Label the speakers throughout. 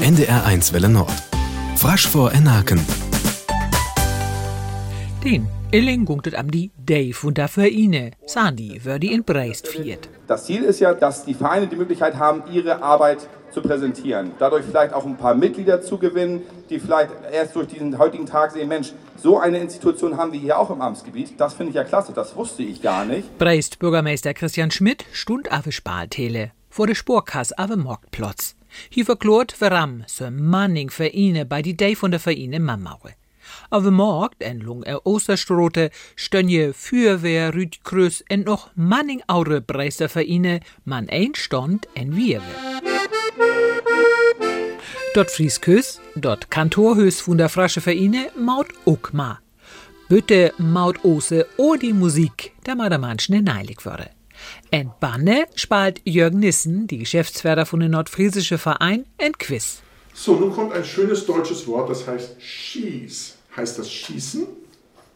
Speaker 1: NDR1 Welle Nord. Frasch vor Enaken.
Speaker 2: Den Illing gungtet am die Day von der Vereine. Sandy würde in Breist viert.
Speaker 3: Das Ziel ist ja, dass die Vereine die Möglichkeit haben, ihre Arbeit zu präsentieren. Dadurch vielleicht auch ein paar Mitglieder zu gewinnen, die vielleicht erst durch diesen heutigen Tag sehen, Mensch, so eine Institution haben wir hier auch im Amtsgebiet. Das finde ich ja klasse, das wusste ich gar nicht.
Speaker 2: Breist Bürgermeister Christian Schmidt stund auf Spaltele vor der Sporkasse auf dem Marktplatz. Hier verklort warum so manning Vereine bei die Day von der Vereine Mammaue. Auf dem Markt entlang der Osterstrote stönje Feuerwehr, Rüdkrüss und noch manning aure Breistervereine, man ein stand en Wiewe. Dort Friesküss, dort Kantorhös von der Frasche Vereine Maut Ukma. Bitte Maut Ose o die Musik, da ma der manchen neilig würde. En Banne spalt Jürgen Nissen, die Geschäftsführer von dem Nordfriesische Verein, en Quiz.
Speaker 4: So, nun kommt ein schönes deutsches Wort, das heißt Schieß. Heißt das Schießen?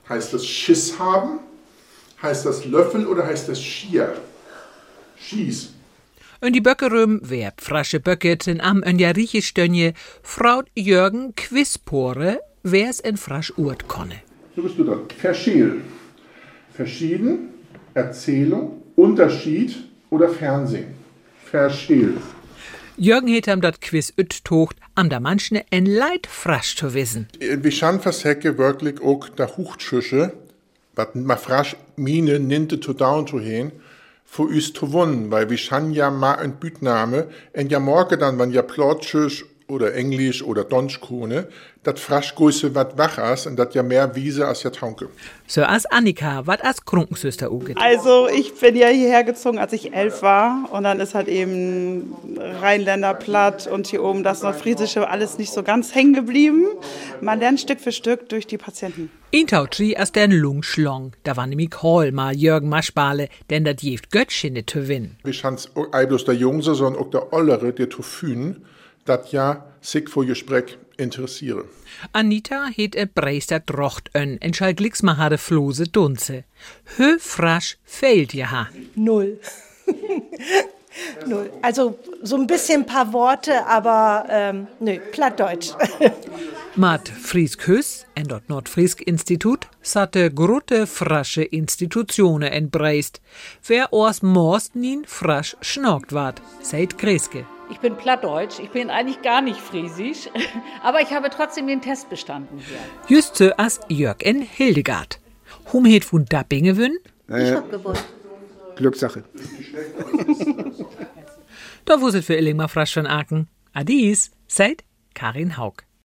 Speaker 4: Heißt das Schiss haben? Heißt das Löffel oder heißt das Schier? Schieß.
Speaker 2: Und die Böckerüm, wer frasche Böcketen am en ja rieche Stönje, fraut Jürgen Quizpore, wer's en frasch urt konne.
Speaker 4: So bist du dran. Verschiel. Verschieden, Erzählung, Unterschied oder Fernsehen. Verschiel.
Speaker 2: Jürgen het am dat Quiz üt tocht, am da manchne en Leid frasch zu wissen.
Speaker 4: Vi kan versäcke wirklich auch der Huchtschüsche, wat ma frasch mine ninte to down to hin, für üs zu wonnen, weil wir schon ja ma ein Bütname, en ja morgen dann, wenn ja Plotschüsch oder Englisch oder Donschkone, dat frasch größe wat wach as und dat ja mehr Wiese als ja Taunke.
Speaker 2: So as Annika, wat as Krunkensüster uget.
Speaker 5: Also ich bin ja hierher gezogen, als ich elf war und dann ist halt eben Rheinländer platt und hier oben das Nordfriesische alles nicht so ganz hängen geblieben. Man lernt Stück für Stück durch die Patienten.
Speaker 2: Intautri as den Lungschlong, da war nämlich Hall mal Jürgen Maschbale, denn dat jeft Göttschine zu winnen.
Speaker 4: Wir schan's ei bloß der Jungse, sondern auch der Ollere, der zu fühlen, dat ja sich vor Gespräch interessiere.
Speaker 2: Anita het e Breister Drocht ön, en schall Glixma hade Flose Dunze. Hö frasch fehlt ja ha.
Speaker 6: Null. Null. Also so ein bisschen ein paar Worte, aber ähm, nö, Plattdeutsch.
Speaker 2: Mat Friesk Hüss, en dort Nordfriesk Institut, satte grote frasche Institutionen en Breist, wer ors Morst nien frasch schnorkt ward, seit Kreske.
Speaker 7: Ich bin plattdeutsch, ich bin eigentlich gar nicht friesisch, aber ich habe trotzdem den Test bestanden hier.
Speaker 2: Just so as Jörg en Hildegard. Hum het von Dappinge wün?
Speaker 8: Ich hab gewonnen. Glückssache.
Speaker 2: Da wusset für Illing mal frasch von Aken. Adis, seit Karin Haug.